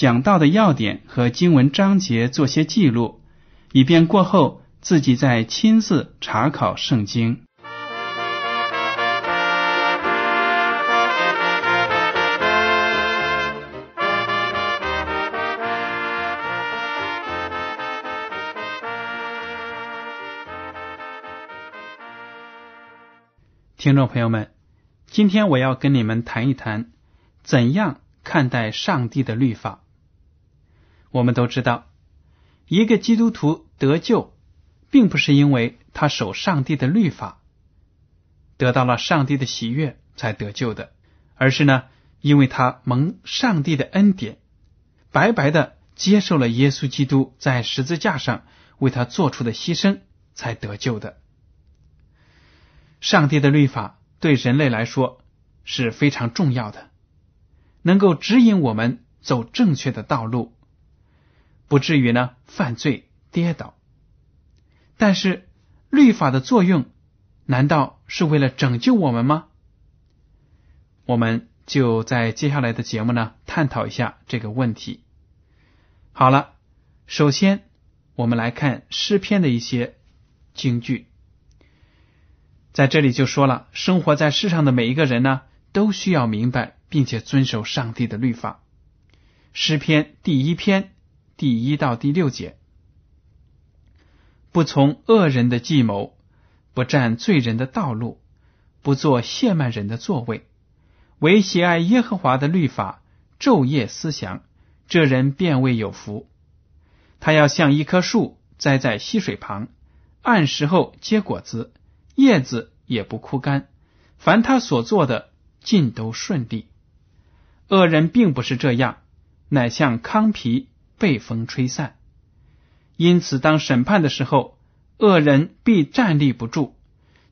讲到的要点和经文章节做些记录，以便过后自己再亲自查考圣经。听众朋友们，今天我要跟你们谈一谈怎样看待上帝的律法。我们都知道，一个基督徒得救，并不是因为他守上帝的律法，得到了上帝的喜悦才得救的，而是呢，因为他蒙上帝的恩典，白白的接受了耶稣基督在十字架上为他做出的牺牲，才得救的。上帝的律法对人类来说是非常重要的，能够指引我们走正确的道路，不至于呢犯罪跌倒。但是，律法的作用难道是为了拯救我们吗？我们就在接下来的节目呢探讨一下这个问题。好了，首先我们来看诗篇的一些经句。在这里就说了，生活在世上的每一个人呢，都需要明白并且遵守上帝的律法。诗篇第一篇第一到第六节：不从恶人的计谋，不占罪人的道路，不做亵慢人的座位，唯喜爱耶和华的律法，昼夜思想，这人便为有福。他要像一棵树栽在溪水旁，按时候结果子。叶子也不枯干，凡他所做的尽都顺利。恶人并不是这样，乃像糠皮被风吹散。因此，当审判的时候，恶人必站立不住；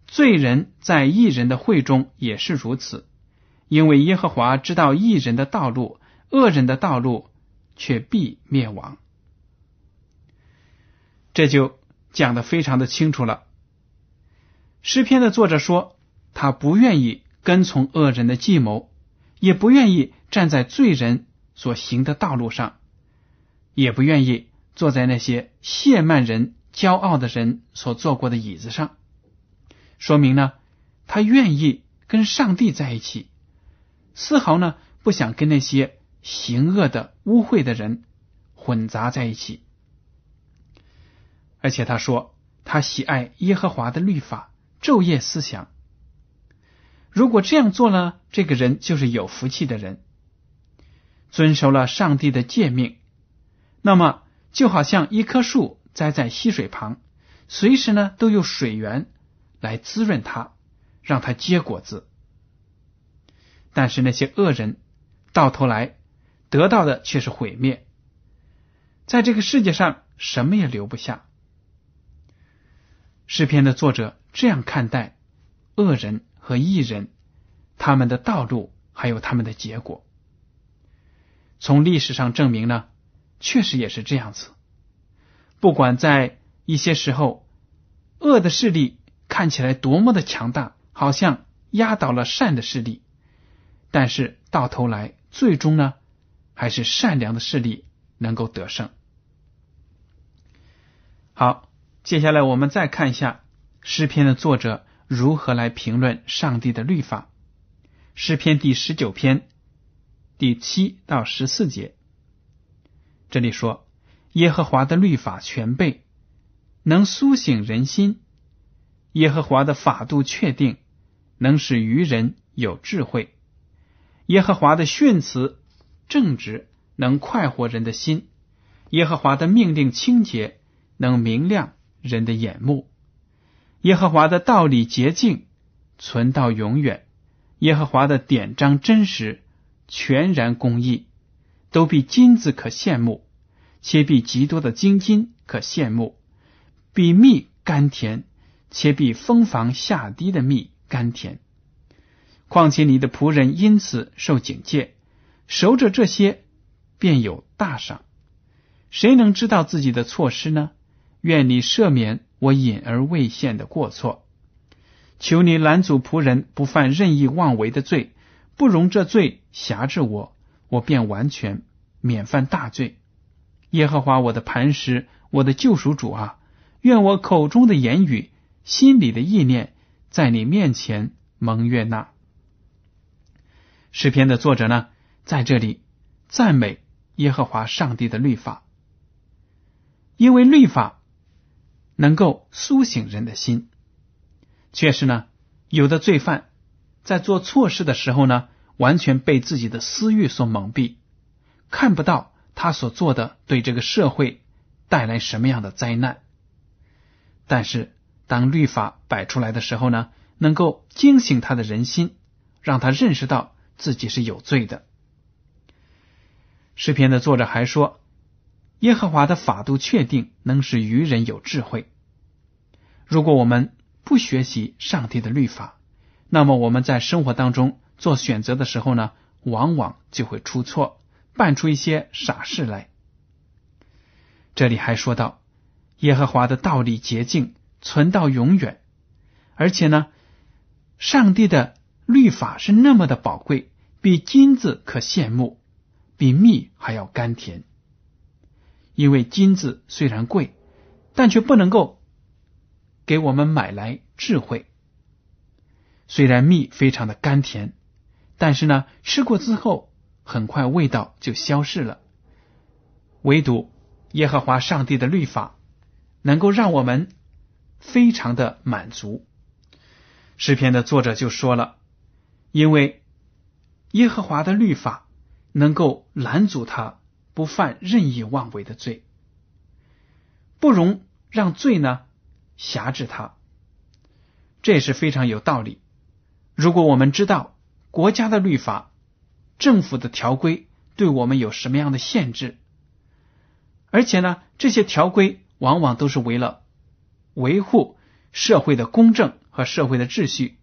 罪人在异人的会中也是如此。因为耶和华知道异人的道路，恶人的道路却必灭亡。这就讲的非常的清楚了。诗篇的作者说，他不愿意跟从恶人的计谋，也不愿意站在罪人所行的道路上，也不愿意坐在那些亵慢人、骄傲的人所坐过的椅子上。说明呢，他愿意跟上帝在一起，丝毫呢不想跟那些行恶的、污秽的人混杂在一起。而且他说，他喜爱耶和华的律法。昼夜思想，如果这样做呢，这个人就是有福气的人，遵守了上帝的诫命，那么就好像一棵树栽在溪水旁，随时呢都有水源来滋润它，让它结果子。但是那些恶人到头来得到的却是毁灭，在这个世界上什么也留不下。诗篇的作者。这样看待恶人和异人，他们的道路还有他们的结果，从历史上证明呢，确实也是这样子。不管在一些时候，恶的势力看起来多么的强大，好像压倒了善的势力，但是到头来，最终呢，还是善良的势力能够得胜。好，接下来我们再看一下。诗篇的作者如何来评论上帝的律法？诗篇第十九篇第七到十四节：这里说，耶和华的律法全备，能苏醒人心；耶和华的法度确定，能使愚人有智慧；耶和华的训词正直，能快活人的心；耶和华的命令清洁，能明亮人的眼目；耶和华的道理洁净，存到永远；耶和华的典章真实，全然公义。都比金子可羡慕，且比极多的金金可羡慕；比蜜甘甜，且比蜂房下滴的蜜甘甜。况且你的仆人因此受警戒，守着这些，便有大赏。谁能知道自己的错失呢？愿你赦免我隐而未现的过错。求你拦阻仆人不犯任意妄为的罪，不容这罪辖制我。我便完全免犯大罪。耶和华我的磐石，我的救赎主啊，愿我口中的言语、心里的意念，在你面前蒙悦纳。诗篇的作者呢，在这里赞美耶和华上帝的律法，因为律法能够苏醒人的心。确实呢，有的罪犯在做错事的时候呢。完全被自己的私欲所蒙蔽，看不到他所做的对这个社会带来什么样的灾难。但是，当律法摆出来的时候呢，能够惊醒他的人心，让他认识到自己是有罪的。诗篇的作者还说：“耶和华的法度确定，能使愚人有智慧。”如果我们不学习上帝的律法，那么我们在生活当中。做选择的时候呢，往往就会出错，办出一些傻事来。这里还说到，耶和华的道理洁净，存到永远，而且呢，上帝的律法是那么的宝贵，比金子可羡慕，比蜜还要甘甜。因为金子虽然贵，但却不能够给我们买来智慧。虽然蜜非常的甘甜。但是呢，吃过之后，很快味道就消失了。唯独耶和华上帝的律法，能够让我们非常的满足。诗篇的作者就说了：“因为耶和华的律法能够拦阻他不犯任意妄为的罪，不容让罪呢辖制他。”这也是非常有道理。如果我们知道。国家的律法、政府的条规对我们有什么样的限制？而且呢，这些条规往往都是为了维护社会的公正和社会的秩序。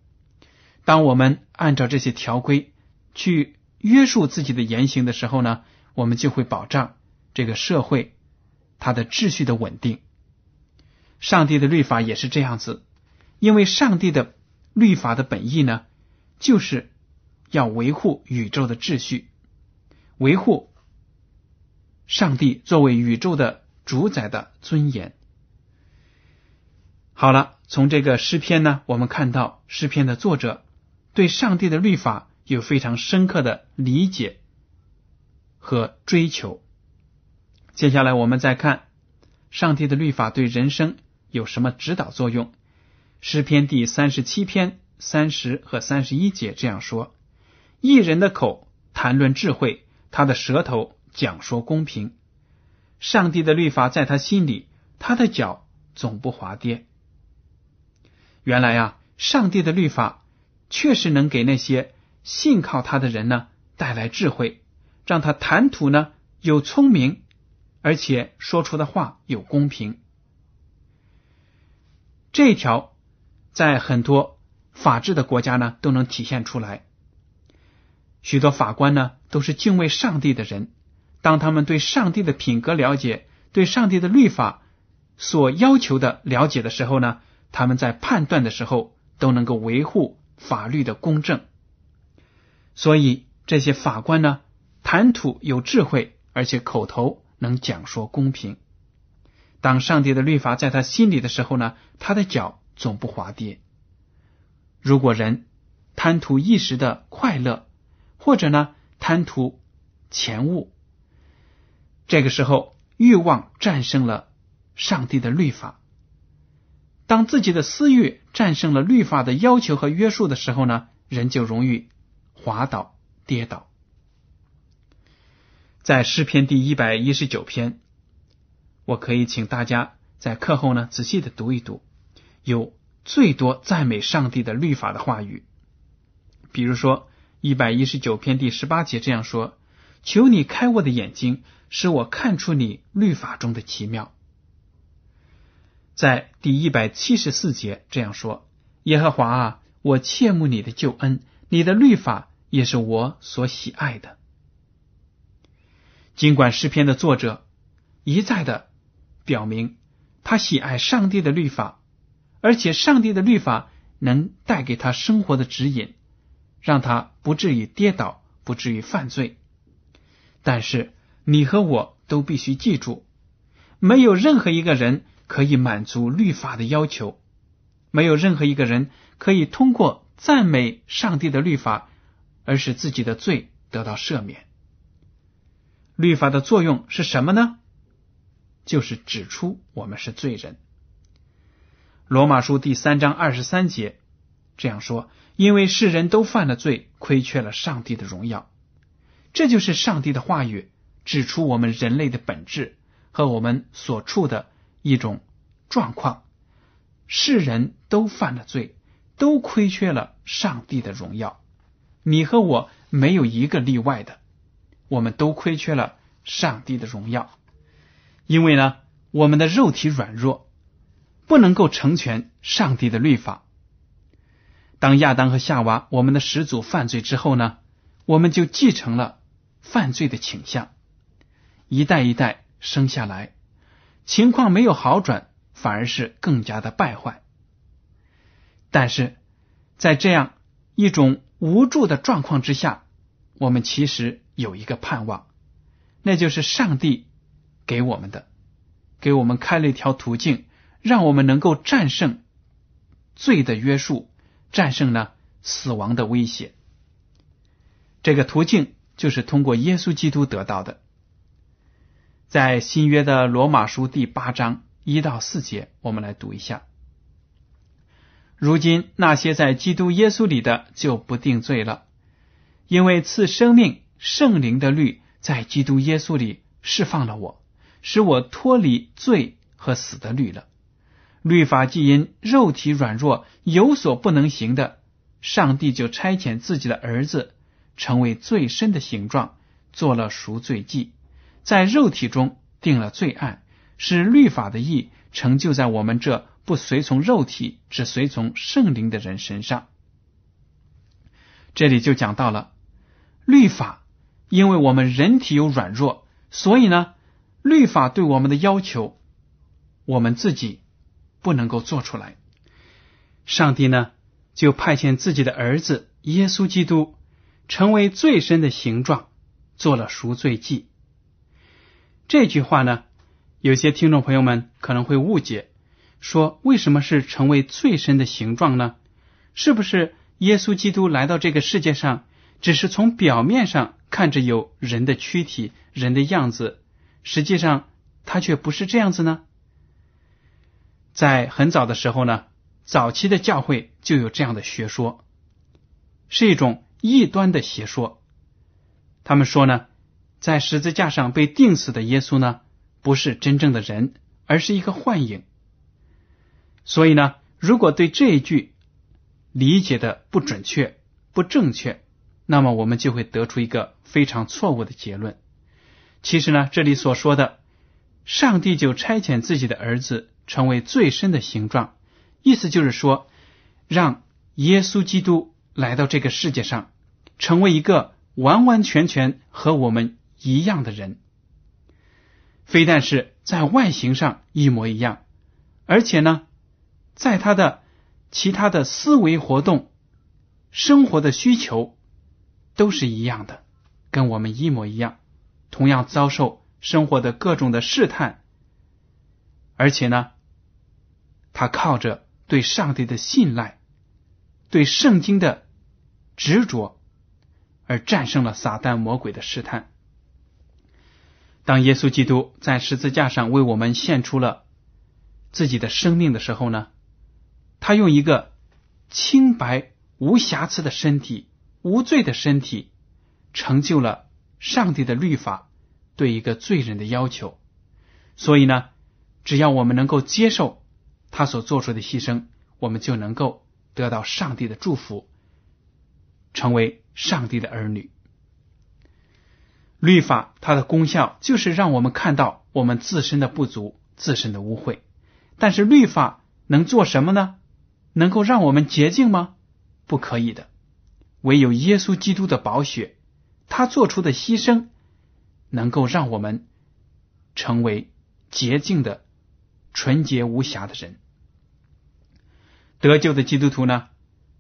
当我们按照这些条规去约束自己的言行的时候呢，我们就会保障这个社会它的秩序的稳定。上帝的律法也是这样子，因为上帝的律法的本意呢，就是。要维护宇宙的秩序，维护上帝作为宇宙的主宰的尊严。好了，从这个诗篇呢，我们看到诗篇的作者对上帝的律法有非常深刻的理解和追求。接下来，我们再看上帝的律法对人生有什么指导作用。诗篇第三十七篇三十和三十一节这样说。一人的口谈论智慧，他的舌头讲说公平。上帝的律法在他心里，他的脚总不滑跌。原来啊，上帝的律法确实能给那些信靠他的人呢带来智慧，让他谈吐呢有聪明，而且说出的话有公平。这一条在很多法治的国家呢都能体现出来。许多法官呢都是敬畏上帝的人，当他们对上帝的品格了解，对上帝的律法所要求的了解的时候呢，他们在判断的时候都能够维护法律的公正。所以这些法官呢，谈吐有智慧，而且口头能讲说公平。当上帝的律法在他心里的时候呢，他的脚总不滑跌。如果人贪图一时的快乐，或者呢，贪图钱物，这个时候，欲望战胜了上帝的律法。当自己的私欲战胜了律法的要求和约束的时候呢，人就容易滑倒、跌倒。在诗篇第一百一十九篇，我可以请大家在课后呢仔细的读一读，有最多赞美上帝的律法的话语。比如说一百一十九篇第十八节这样说：“求你开我的眼睛，使我看出你律法中的奇妙。”在第一百七十四节这样说：“耶和华啊，我切慕你的救恩，你的律法也是我所喜爱的。”尽管诗篇的作者一再的表明他喜爱上帝的律法，而且上帝的律法能带给他生活的指引，让他不至于跌倒，不至于犯罪。但是你和我都必须记住，没有任何一个人。可以满足律法的要求，没有任何一个人可以通过赞美上帝的律法而使自己的罪得到赦免。律法的作用是什么呢？就是指出我们是罪人。罗马书第三章二十三节这样说：“因为世人都犯了罪，亏缺了上帝的荣耀。”这就是上帝的话语，指出我们人类的本质和我们所处的。一种状况，世人都犯了罪，都亏缺了上帝的荣耀。你和我没有一个例外的，我们都亏缺了上帝的荣耀。因为呢，我们的肉体软弱，不能够成全上帝的律法。当亚当和夏娃我们的始祖犯罪之后呢，我们就继承了犯罪的倾向，一代一代生下来。情况没有好转，反而是更加的败坏。但是，在这样一种无助的状况之下，我们其实有一个盼望，那就是上帝给我们的，给我们开了一条途径，让我们能够战胜罪的约束，战胜了死亡的威胁。这个途径就是通过耶稣基督得到的。在新约的罗马书第八章一到四节，我们来读一下。如今那些在基督耶稣里的就不定罪了，因为赐生命圣灵的律在基督耶稣里释放了我，使我脱离罪和死的律了。律法既因肉体软弱有所不能行的，上帝就差遣自己的儿子成为最深的形状，做了赎罪祭。在肉体中定了罪案，使律法的义成就在我们这不随从肉体、只随从圣灵的人身上。这里就讲到了律法，因为我们人体有软弱，所以呢，律法对我们的要求，我们自己不能够做出来。上帝呢，就派遣自己的儿子耶稣基督，成为最深的形状，做了赎罪祭。这句话呢，有些听众朋友们可能会误解，说为什么是成为最深的形状呢？是不是耶稣基督来到这个世界上，只是从表面上看着有人的躯体、人的样子，实际上他却不是这样子呢？在很早的时候呢，早期的教会就有这样的学说，是一种异端的邪说。他们说呢。在十字架上被钉死的耶稣呢，不是真正的人，而是一个幻影。所以呢，如果对这一句理解的不准确、不正确，那么我们就会得出一个非常错误的结论。其实呢，这里所说的上帝就差遣自己的儿子成为最深的形状，意思就是说，让耶稣基督来到这个世界上，成为一个完完全全和我们。一样的人，非但是在外形上一模一样，而且呢，在他的其他的思维活动、生活的需求都是一样的，跟我们一模一样，同样遭受生活的各种的试探，而且呢，他靠着对上帝的信赖、对圣经的执着，而战胜了撒旦魔鬼的试探。当耶稣基督在十字架上为我们献出了自己的生命的时候呢，他用一个清白无瑕疵的身体、无罪的身体，成就了上帝的律法对一个罪人的要求。所以呢，只要我们能够接受他所做出的牺牲，我们就能够得到上帝的祝福，成为上帝的儿女。律法它的功效就是让我们看到我们自身的不足、自身的污秽。但是律法能做什么呢？能够让我们洁净吗？不可以的。唯有耶稣基督的宝血，他做出的牺牲，能够让我们成为洁净的、纯洁无瑕的人。得救的基督徒呢，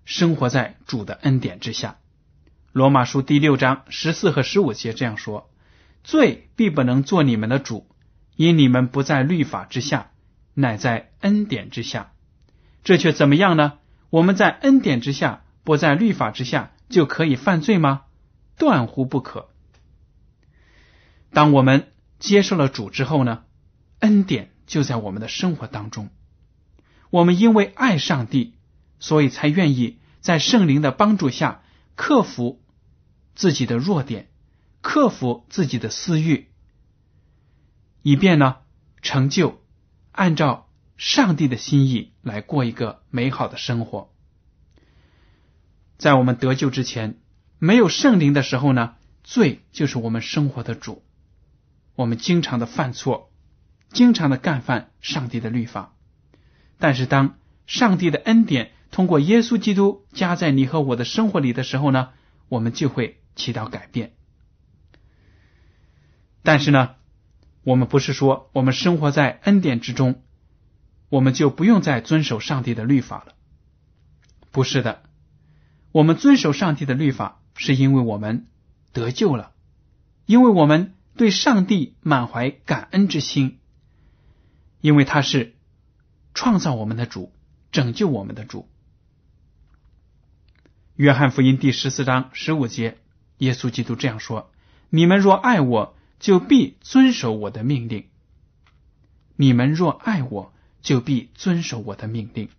生活在主的恩典之下。罗马书第六章十四和十五节这样说：“罪必不能做你们的主，因你们不在律法之下，乃在恩典之下。这却怎么样呢？我们在恩典之下，不在律法之下，就可以犯罪吗？断乎不可。当我们接受了主之后呢，恩典就在我们的生活当中。我们因为爱上帝，所以才愿意在圣灵的帮助下克服。”自己的弱点，克服自己的私欲，以便呢成就按照上帝的心意来过一个美好的生活。在我们得救之前，没有圣灵的时候呢，罪就是我们生活的主。我们经常的犯错，经常的干犯上帝的律法。但是当上帝的恩典通过耶稣基督加在你和我的生活里的时候呢，我们就会。起到改变，但是呢，我们不是说我们生活在恩典之中，我们就不用再遵守上帝的律法了。不是的，我们遵守上帝的律法，是因为我们得救了，因为我们对上帝满怀感恩之心，因为他是创造我们的主，拯救我们的主。约翰福音第十四章十五节。耶稣基督这样说：“你们若爱我，就必遵守我的命令。你们若爱我，就必遵守我的命令。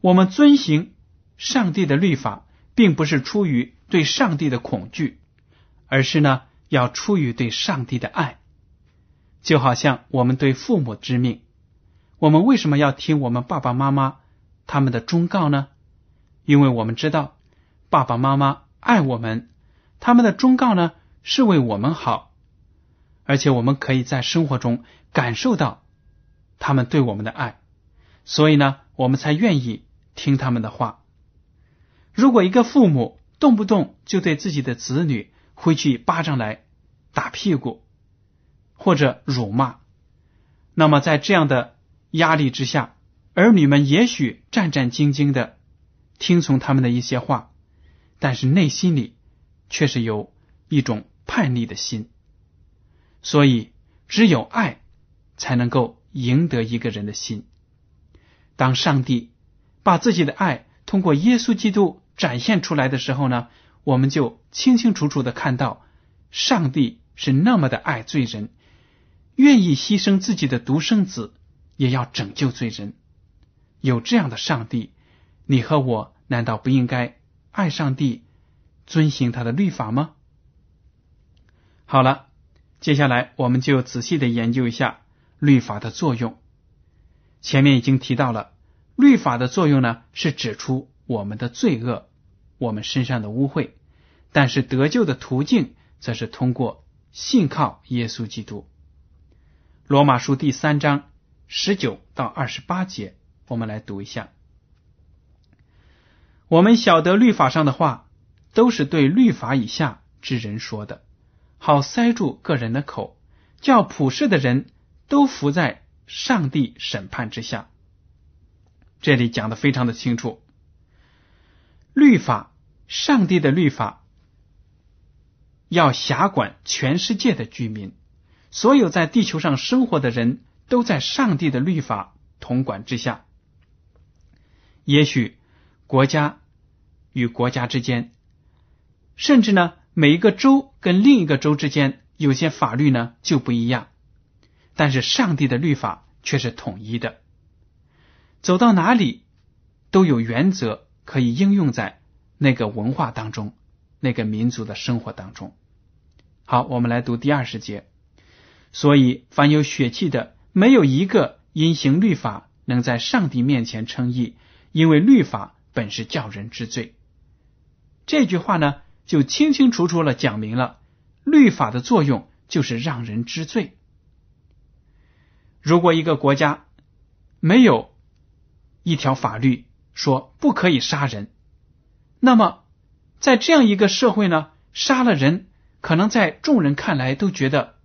我们遵行上帝的律法，并不是出于对上帝的恐惧，而是呢，要出于对上帝的爱。就好像我们对父母之命，我们为什么要听我们爸爸妈妈他们的忠告呢？因为我们知道爸爸妈妈爱我们。”他们的忠告呢，是为我们好，而且我们可以在生活中感受到他们对我们的爱，所以呢，我们才愿意听他们的话。如果一个父母动不动就对自己的子女挥起巴掌来打屁股，或者辱骂，那么在这样的压力之下，儿女们也许战战兢兢的听从他们的一些话，但是内心里。却是有一种叛逆的心，所以只有爱才能够赢得一个人的心。当上帝把自己的爱通过耶稣基督展现出来的时候呢，我们就清清楚楚的看到，上帝是那么的爱罪人，愿意牺牲自己的独生子，也要拯救罪人。有这样的上帝，你和我难道不应该爱上帝？遵行他的律法吗？好了，接下来我们就仔细的研究一下律法的作用。前面已经提到了，律法的作用呢是指出我们的罪恶，我们身上的污秽；但是得救的途径则是通过信靠耶稣基督。罗马书第三章十九到二十八节，我们来读一下。我们晓得律法上的话。都是对律法以下之人说的，好塞住个人的口，叫普世的人都伏在上帝审判之下。这里讲的非常的清楚，律法，上帝的律法要辖管全世界的居民，所有在地球上生活的人都在上帝的律法统管之下。也许国家与国家之间。甚至呢，每一个州跟另一个州之间有些法律呢就不一样，但是上帝的律法却是统一的，走到哪里都有原则可以应用在那个文化当中、那个民族的生活当中。好，我们来读第二十节。所以，凡有血气的，没有一个因行律法能在上帝面前称义，因为律法本是叫人知罪。这句话呢，就清清楚楚了讲明了律法的作用就是让人知罪。如果一个国家没有一条法律说不可以杀人，那么在这样一个社会呢，杀了人可能在众人看来都觉得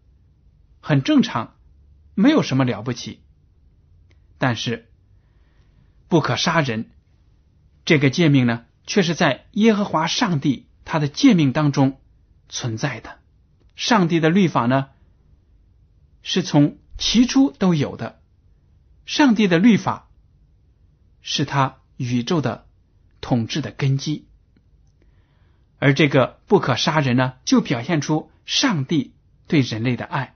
很正常，没有什么了不起。但是不可杀人这个诫命呢？却是在耶和华上帝他的诫命当中存在的。上帝的律法呢，是从起初都有的。上帝的律法是他宇宙的统治的根基，而这个不可杀人呢，就表现出上帝对人类的爱。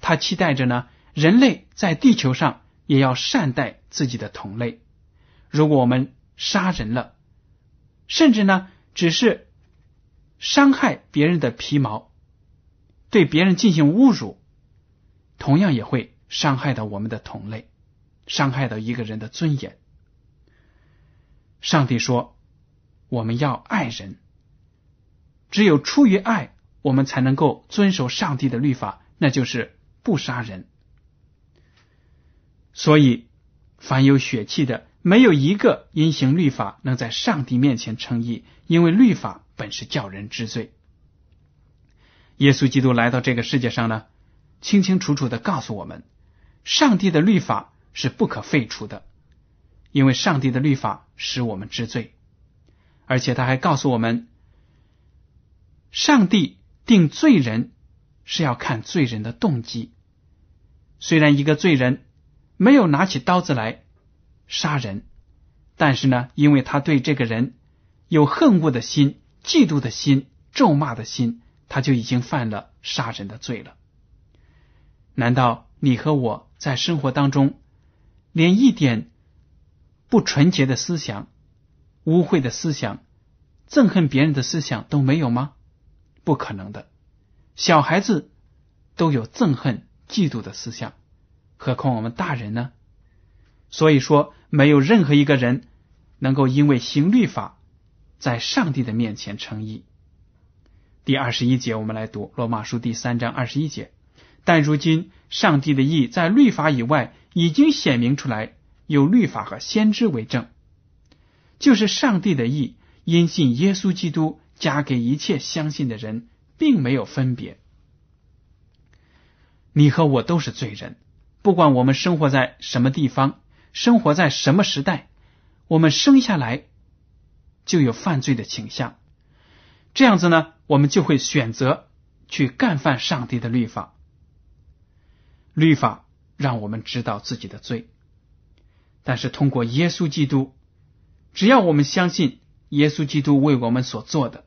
他期待着呢，人类在地球上也要善待自己的同类。如果我们杀人了，甚至呢，只是伤害别人的皮毛，对别人进行侮辱，同样也会伤害到我们的同类，伤害到一个人的尊严。上帝说：“我们要爱人，只有出于爱，我们才能够遵守上帝的律法，那就是不杀人。”所以，凡有血气的。没有一个因行律法能在上帝面前称义，因为律法本是叫人知罪。耶稣基督来到这个世界上呢，清清楚楚的告诉我们，上帝的律法是不可废除的，因为上帝的律法使我们知罪，而且他还告诉我们，上帝定罪人是要看罪人的动机。虽然一个罪人没有拿起刀子来。杀人，但是呢，因为他对这个人有恨恶的心、嫉妒的心、咒骂的心，他就已经犯了杀人的罪了。难道你和我在生活当中连一点不纯洁的思想、污秽的思想、憎恨别人的思想都没有吗？不可能的。小孩子都有憎恨、嫉妒的思想，何况我们大人呢？所以说。没有任何一个人能够因为行律法，在上帝的面前称义。第二十一节，我们来读罗马书第三章二十一节。但如今，上帝的义在律法以外已经显明出来，有律法和先知为证，就是上帝的义因信耶稣基督加给一切相信的人，并没有分别。你和我都是罪人，不管我们生活在什么地方。生活在什么时代，我们生下来就有犯罪的倾向。这样子呢，我们就会选择去干犯上帝的律法。律法让我们知道自己的罪，但是通过耶稣基督，只要我们相信耶稣基督为我们所做的，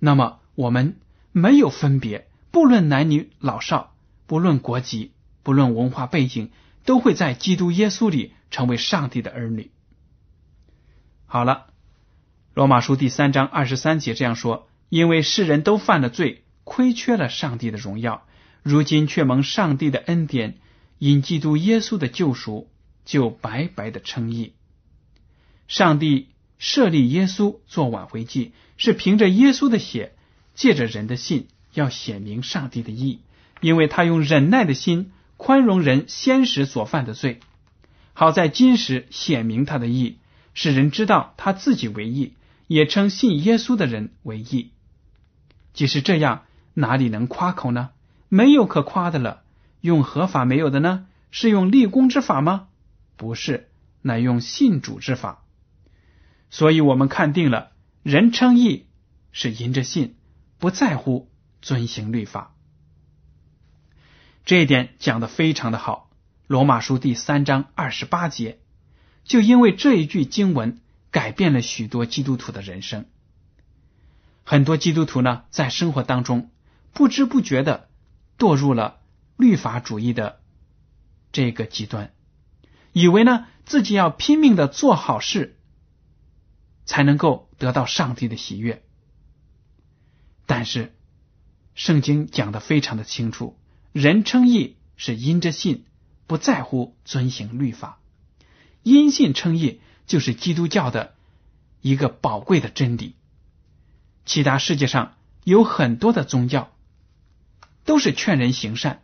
那么我们没有分别，不论男女老少，不论国籍，不论文化背景，都会在基督耶稣里。成为上帝的儿女。好了，罗马书第三章二十三节这样说：“因为世人都犯了罪，亏缺了上帝的荣耀，如今却蒙上帝的恩典，因基督耶稣的救赎，就白白的称义。上帝设立耶稣做挽回祭，是凭着耶稣的血，借着人的信，要显明上帝的义，因为他用忍耐的心宽容人先时所犯的罪。”好在今时显明他的义，使人知道他自己为义，也称信耶稣的人为义。即使这样，哪里能夸口呢？没有可夸的了。用合法没有的呢？是用立功之法吗？不是，乃用信主之法。所以我们看定了，人称义是因着信，不在乎遵行律法。这一点讲的非常的好。罗马书第三章二十八节，就因为这一句经文，改变了许多基督徒的人生。很多基督徒呢，在生活当中不知不觉的堕入了律法主义的这个极端，以为呢自己要拼命的做好事，才能够得到上帝的喜悦。但是圣经讲的非常的清楚，人称义是因着信，不在乎遵行律法。因信称义就是基督教的一个宝贵的真理。其他世界上有很多的宗教，都是劝人行善。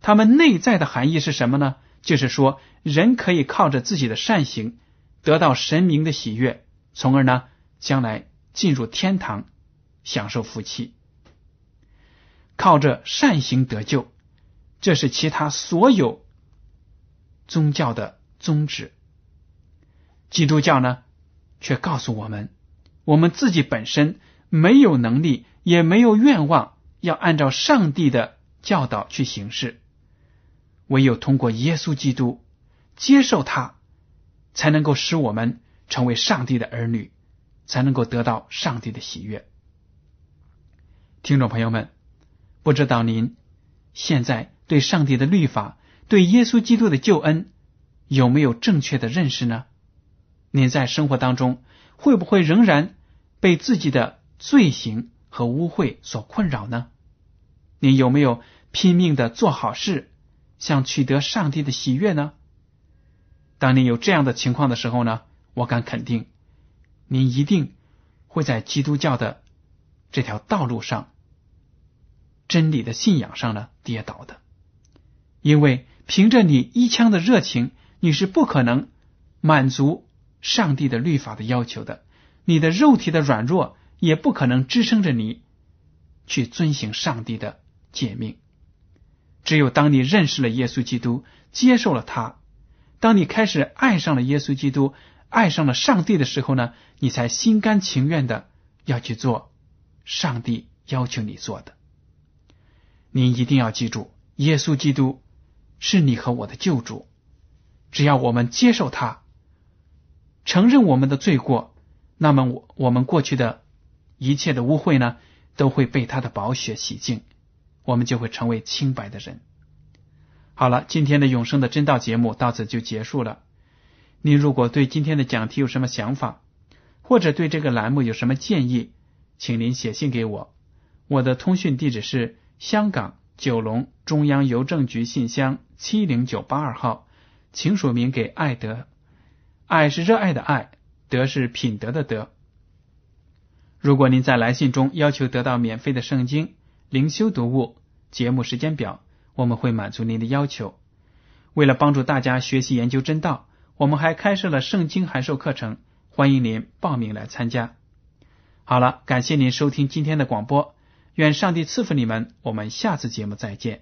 他们内在的含义是什么呢？就是说，人可以靠着自己的善行得到神明的喜悦，从而呢，将来进入天堂，享受福气。靠着善行得救，这是其他所有宗教的宗旨。基督教呢，却告诉我们，我们自己本身。没有能力，也没有愿望，要按照上帝的教导去行事。唯有通过耶稣基督接受他，才能够使我们成为上帝的儿女，才能够得到上帝的喜悦。听众朋友们，不知道您现在对上帝的律法、对耶稣基督的救恩有没有正确的认识呢？您在生活当中会不会仍然被自己的？罪行和污秽所困扰呢？你有没有拼命的做好事，想取得上帝的喜悦呢？当你有这样的情况的时候呢，我敢肯定，您一定会在基督教的这条道路上、真理的信仰上呢跌倒的。因为凭着你一腔的热情，你是不可能满足上帝的律法的要求的。你的肉体的软弱。也不可能支撑着你去遵行上帝的诫命。只有当你认识了耶稣基督，接受了他，当你开始爱上了耶稣基督，爱上了上帝的时候呢，你才心甘情愿的要去做上帝要求你做的。您一定要记住，耶稣基督是你和我的救主。只要我们接受他，承认我们的罪过，那么我我们过去的。一切的污秽呢，都会被他的宝血洗净，我们就会成为清白的人。好了，今天的永生的真道节目到此就结束了。您如果对今天的讲题有什么想法，或者对这个栏目有什么建议，请您写信给我。我的通讯地址是香港九龙中央邮政局信箱七零九八二号，请署名给爱德。爱是热爱的爱，德是品德的德。如果您在来信中要求得到免费的圣经灵修读物节目时间表，我们会满足您的要求。为了帮助大家学习研究真道，我们还开设了圣经函授课程，欢迎您报名来参加。好了，感谢您收听今天的广播，愿上帝赐福你们，我们下次节目再见。